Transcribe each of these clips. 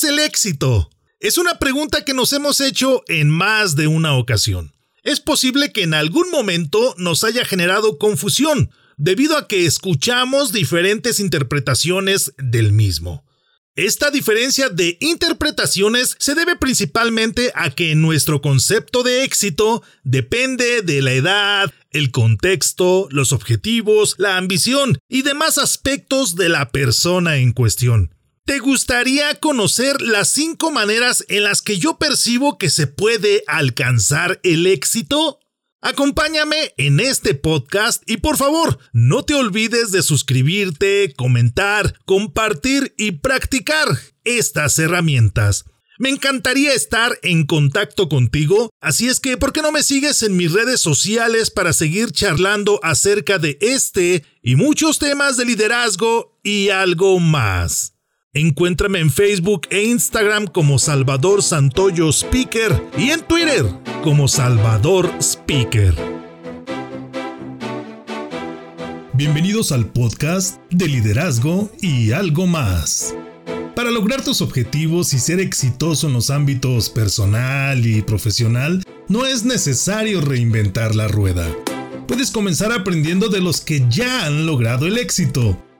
es el éxito? Es una pregunta que nos hemos hecho en más de una ocasión. Es posible que en algún momento nos haya generado confusión, debido a que escuchamos diferentes interpretaciones del mismo. Esta diferencia de interpretaciones se debe principalmente a que nuestro concepto de éxito depende de la edad, el contexto, los objetivos, la ambición y demás aspectos de la persona en cuestión. ¿Te gustaría conocer las cinco maneras en las que yo percibo que se puede alcanzar el éxito? Acompáñame en este podcast y por favor, no te olvides de suscribirte, comentar, compartir y practicar estas herramientas. Me encantaría estar en contacto contigo, así es que ¿por qué no me sigues en mis redes sociales para seguir charlando acerca de este y muchos temas de liderazgo y algo más? Encuéntrame en Facebook e Instagram como Salvador Santoyo Speaker y en Twitter como Salvador Speaker. Bienvenidos al podcast de liderazgo y algo más. Para lograr tus objetivos y ser exitoso en los ámbitos personal y profesional, no es necesario reinventar la rueda. Puedes comenzar aprendiendo de los que ya han logrado el éxito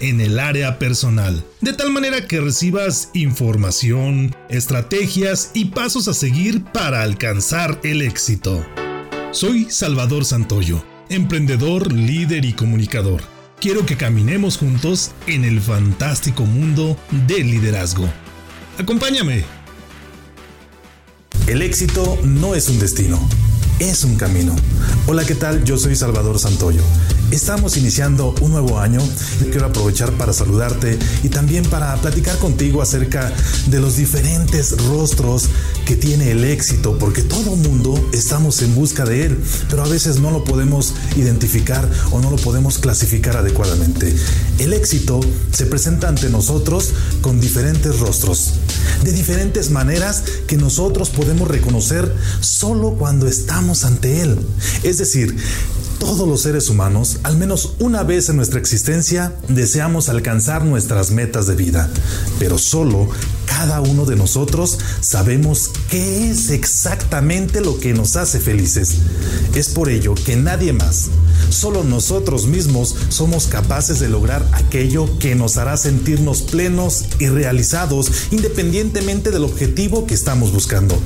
en el área personal, de tal manera que recibas información, estrategias y pasos a seguir para alcanzar el éxito. Soy Salvador Santoyo, emprendedor, líder y comunicador. Quiero que caminemos juntos en el fantástico mundo del liderazgo. Acompáñame. El éxito no es un destino, es un camino. Hola, ¿qué tal? Yo soy Salvador Santoyo Estamos iniciando un nuevo año y quiero aprovechar para saludarte y también para platicar contigo acerca de los diferentes rostros que tiene el éxito, porque todo mundo estamos en busca de él, pero a veces no lo podemos identificar o no lo podemos clasificar adecuadamente. El éxito se presenta ante nosotros con diferentes rostros, de diferentes maneras que nosotros podemos reconocer solo cuando estamos ante él. Es decir, todos los seres humanos, al menos una vez en nuestra existencia, deseamos alcanzar nuestras metas de vida, pero solo cada uno de nosotros sabemos qué es exactamente lo que nos hace felices. Es por ello que nadie más, solo nosotros mismos somos capaces de lograr aquello que nos hará sentirnos plenos y realizados independientemente del objetivo que estamos buscando.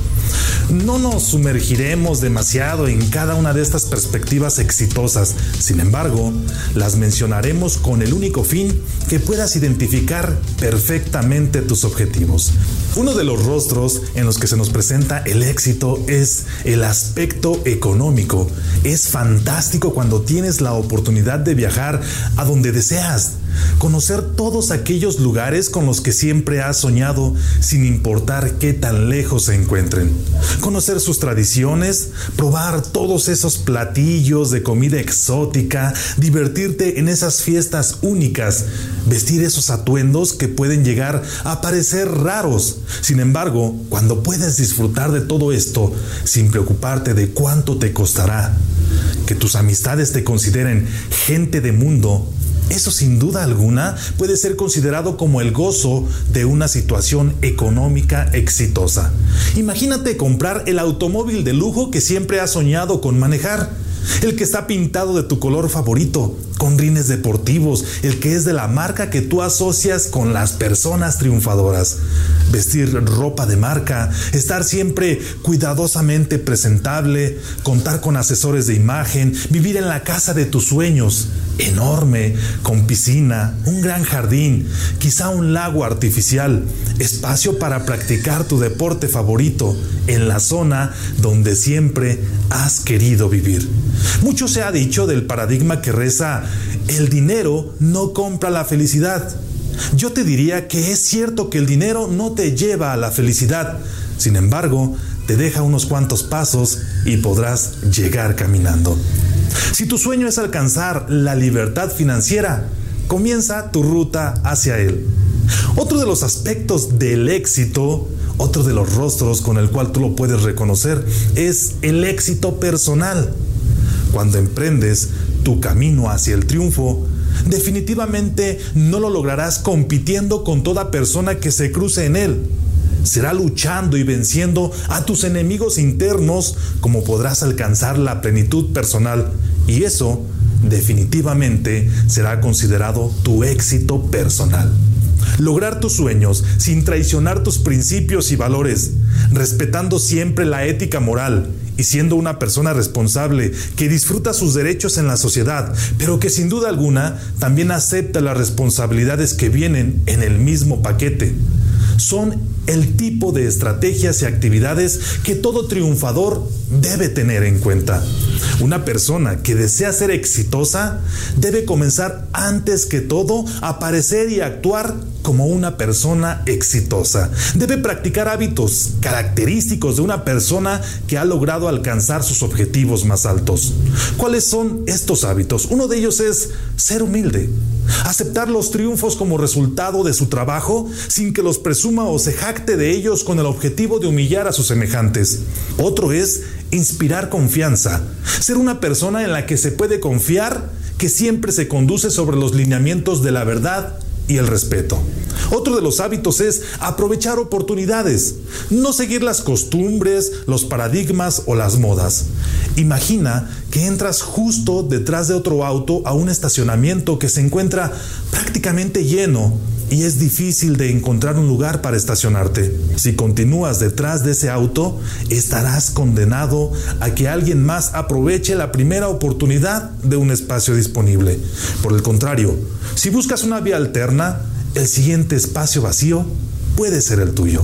No nos sumergiremos demasiado en cada una de estas perspectivas exitosas, sin embargo, las mencionaremos con el único fin que puedas identificar perfectamente tus objetivos. Uno de los rostros en los que se nos presenta el éxito es el aspecto económico. Es fantástico cuando tienes la oportunidad de viajar a donde deseas conocer todos aquellos lugares con los que siempre has soñado sin importar qué tan lejos se encuentren, conocer sus tradiciones, probar todos esos platillos de comida exótica, divertirte en esas fiestas únicas, vestir esos atuendos que pueden llegar a parecer raros. Sin embargo, cuando puedes disfrutar de todo esto sin preocuparte de cuánto te costará, que tus amistades te consideren gente de mundo, eso sin duda alguna puede ser considerado como el gozo de una situación económica exitosa. Imagínate comprar el automóvil de lujo que siempre has soñado con manejar, el que está pintado de tu color favorito, con rines deportivos, el que es de la marca que tú asocias con las personas triunfadoras. Vestir ropa de marca, estar siempre cuidadosamente presentable, contar con asesores de imagen, vivir en la casa de tus sueños, enorme, con piscina, un gran jardín, quizá un lago artificial, espacio para practicar tu deporte favorito en la zona donde siempre has querido vivir. Mucho se ha dicho del paradigma que reza el dinero no compra la felicidad. Yo te diría que es cierto que el dinero no te lleva a la felicidad. Sin embargo, te deja unos cuantos pasos y podrás llegar caminando. Si tu sueño es alcanzar la libertad financiera, comienza tu ruta hacia él. Otro de los aspectos del éxito, otro de los rostros con el cual tú lo puedes reconocer, es el éxito personal. Cuando emprendes tu camino hacia el triunfo, definitivamente no lo lograrás compitiendo con toda persona que se cruce en él. Será luchando y venciendo a tus enemigos internos como podrás alcanzar la plenitud personal. Y eso definitivamente será considerado tu éxito personal. Lograr tus sueños sin traicionar tus principios y valores, respetando siempre la ética moral y siendo una persona responsable que disfruta sus derechos en la sociedad, pero que sin duda alguna también acepta las responsabilidades que vienen en el mismo paquete. Son el tipo de estrategias y actividades que todo triunfador debe tener en cuenta. Una persona que desea ser exitosa debe comenzar antes que todo a parecer y actuar como una persona exitosa. Debe practicar hábitos característicos de una persona que ha logrado alcanzar sus objetivos más altos. ¿Cuáles son estos hábitos? Uno de ellos es ser humilde. Aceptar los triunfos como resultado de su trabajo sin que los presuma o se jacte de ellos con el objetivo de humillar a sus semejantes. Otro es inspirar confianza, ser una persona en la que se puede confiar, que siempre se conduce sobre los lineamientos de la verdad y el respeto. Otro de los hábitos es aprovechar oportunidades, no seguir las costumbres, los paradigmas o las modas. Imagina que entras justo detrás de otro auto a un estacionamiento que se encuentra prácticamente lleno y es difícil de encontrar un lugar para estacionarte. Si continúas detrás de ese auto, estarás condenado a que alguien más aproveche la primera oportunidad de un espacio disponible. Por el contrario, si buscas una vía alterna, el siguiente espacio vacío puede ser el tuyo.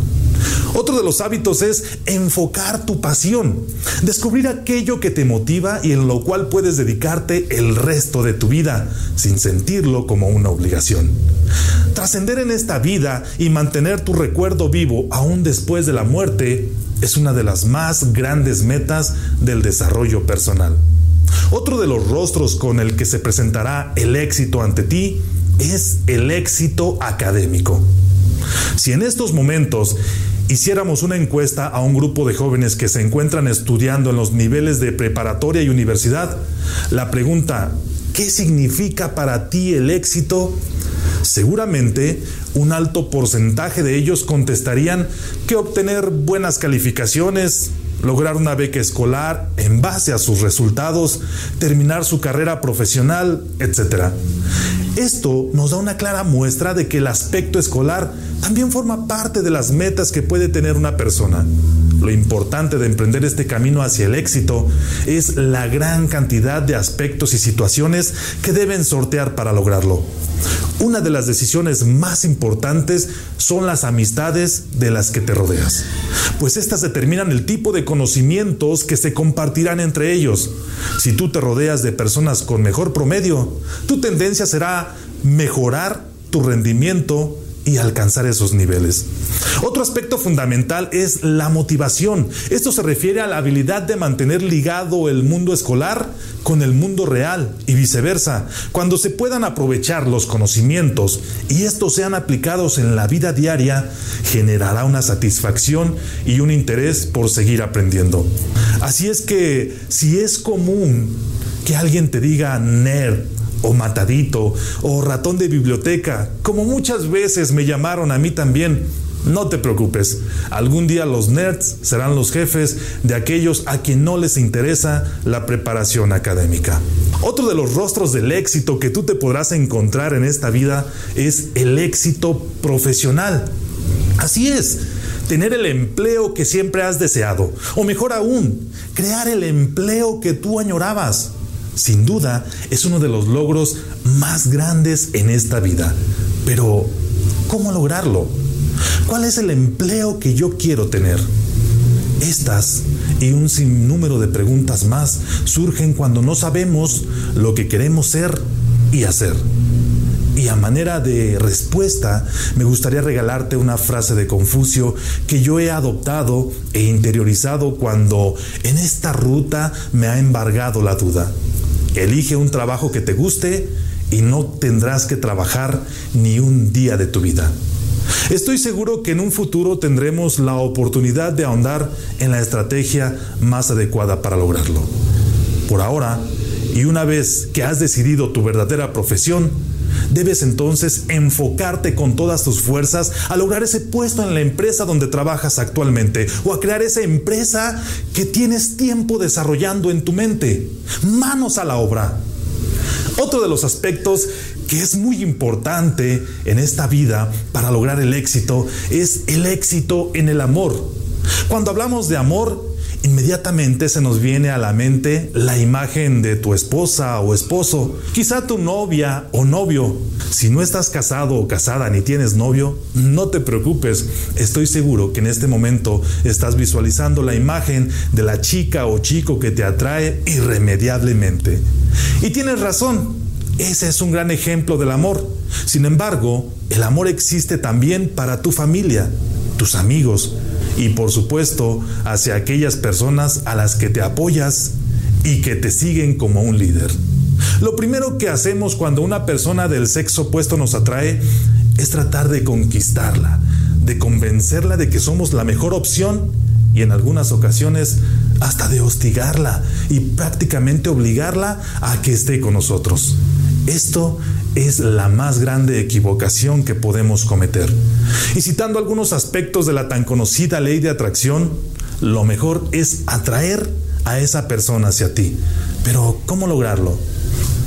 Otro de los hábitos es enfocar tu pasión, descubrir aquello que te motiva y en lo cual puedes dedicarte el resto de tu vida sin sentirlo como una obligación. Trascender en esta vida y mantener tu recuerdo vivo aún después de la muerte es una de las más grandes metas del desarrollo personal. Otro de los rostros con el que se presentará el éxito ante ti es el éxito académico. Si en estos momentos hiciéramos una encuesta a un grupo de jóvenes que se encuentran estudiando en los niveles de preparatoria y universidad, la pregunta, ¿qué significa para ti el éxito? Seguramente un alto porcentaje de ellos contestarían que obtener buenas calificaciones, lograr una beca escolar en base a sus resultados, terminar su carrera profesional, etc. Esto nos da una clara muestra de que el aspecto escolar también forma parte de las metas que puede tener una persona. Lo importante de emprender este camino hacia el éxito es la gran cantidad de aspectos y situaciones que deben sortear para lograrlo. Una de las decisiones más importantes son las amistades de las que te rodeas, pues estas determinan el tipo de conocimientos que se compartirán entre ellos. Si tú te rodeas de personas con mejor promedio, tu tendencia será mejorar tu rendimiento y alcanzar esos niveles. Otro aspecto fundamental es la motivación. Esto se refiere a la habilidad de mantener ligado el mundo escolar con el mundo real y viceversa. Cuando se puedan aprovechar los conocimientos y estos sean aplicados en la vida diaria, generará una satisfacción y un interés por seguir aprendiendo. Así es que si es común que alguien te diga nerd, o matadito o ratón de biblioteca, como muchas veces me llamaron a mí también. No te preocupes, algún día los nerds serán los jefes de aquellos a quien no les interesa la preparación académica. Otro de los rostros del éxito que tú te podrás encontrar en esta vida es el éxito profesional. Así es, tener el empleo que siempre has deseado, o mejor aún, crear el empleo que tú añorabas sin duda es uno de los logros más grandes en esta vida. Pero, ¿cómo lograrlo? ¿Cuál es el empleo que yo quiero tener? Estas y un sinnúmero de preguntas más surgen cuando no sabemos lo que queremos ser y hacer. Y a manera de respuesta, me gustaría regalarte una frase de Confucio que yo he adoptado e interiorizado cuando en esta ruta me ha embargado la duda. Elige un trabajo que te guste y no tendrás que trabajar ni un día de tu vida. Estoy seguro que en un futuro tendremos la oportunidad de ahondar en la estrategia más adecuada para lograrlo. Por ahora, y una vez que has decidido tu verdadera profesión, debes entonces enfocarte con todas tus fuerzas a lograr ese puesto en la empresa donde trabajas actualmente o a crear esa empresa que tienes tiempo desarrollando en tu mente. Manos a la obra. Otro de los aspectos que es muy importante en esta vida para lograr el éxito es el éxito en el amor. Cuando hablamos de amor, inmediatamente se nos viene a la mente la imagen de tu esposa o esposo, quizá tu novia o novio. Si no estás casado o casada ni tienes novio, no te preocupes, estoy seguro que en este momento estás visualizando la imagen de la chica o chico que te atrae irremediablemente. Y tienes razón, ese es un gran ejemplo del amor. Sin embargo, el amor existe también para tu familia, tus amigos y por supuesto hacia aquellas personas a las que te apoyas y que te siguen como un líder. Lo primero que hacemos cuando una persona del sexo opuesto nos atrae es tratar de conquistarla, de convencerla de que somos la mejor opción y en algunas ocasiones hasta de hostigarla y prácticamente obligarla a que esté con nosotros. Esto es la más grande equivocación que podemos cometer. Y citando algunos aspectos de la tan conocida ley de atracción, lo mejor es atraer a esa persona hacia ti. Pero ¿cómo lograrlo?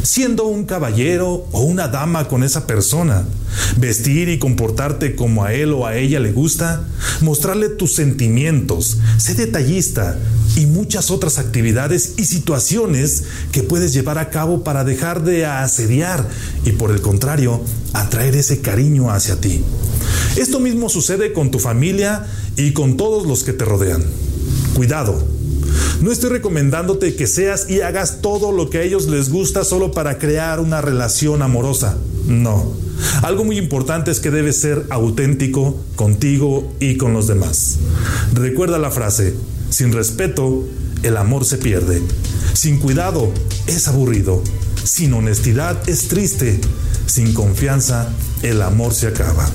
Siendo un caballero o una dama con esa persona, vestir y comportarte como a él o a ella le gusta, mostrarle tus sentimientos, sé detallista y muchas otras actividades y situaciones que puedes llevar a cabo para dejar de asediar y por el contrario, atraer ese cariño hacia ti. Esto mismo sucede con tu familia y con todos los que te rodean. Cuidado, no estoy recomendándote que seas y hagas todo lo que a ellos les gusta solo para crear una relación amorosa. No. Algo muy importante es que debes ser auténtico contigo y con los demás. Recuerda la frase, sin respeto, el amor se pierde. Sin cuidado, es aburrido. Sin honestidad, es triste. Sin confianza, el amor se acaba.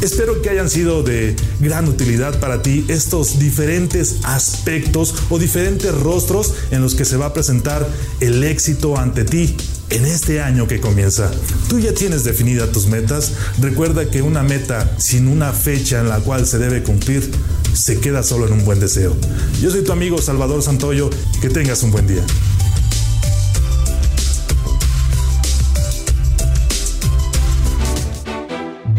Espero que hayan sido de gran utilidad para ti estos diferentes aspectos o diferentes rostros en los que se va a presentar el éxito ante ti en este año que comienza. Tú ya tienes definidas tus metas. Recuerda que una meta sin una fecha en la cual se debe cumplir se queda solo en un buen deseo. Yo soy tu amigo Salvador Santoyo. Que tengas un buen día.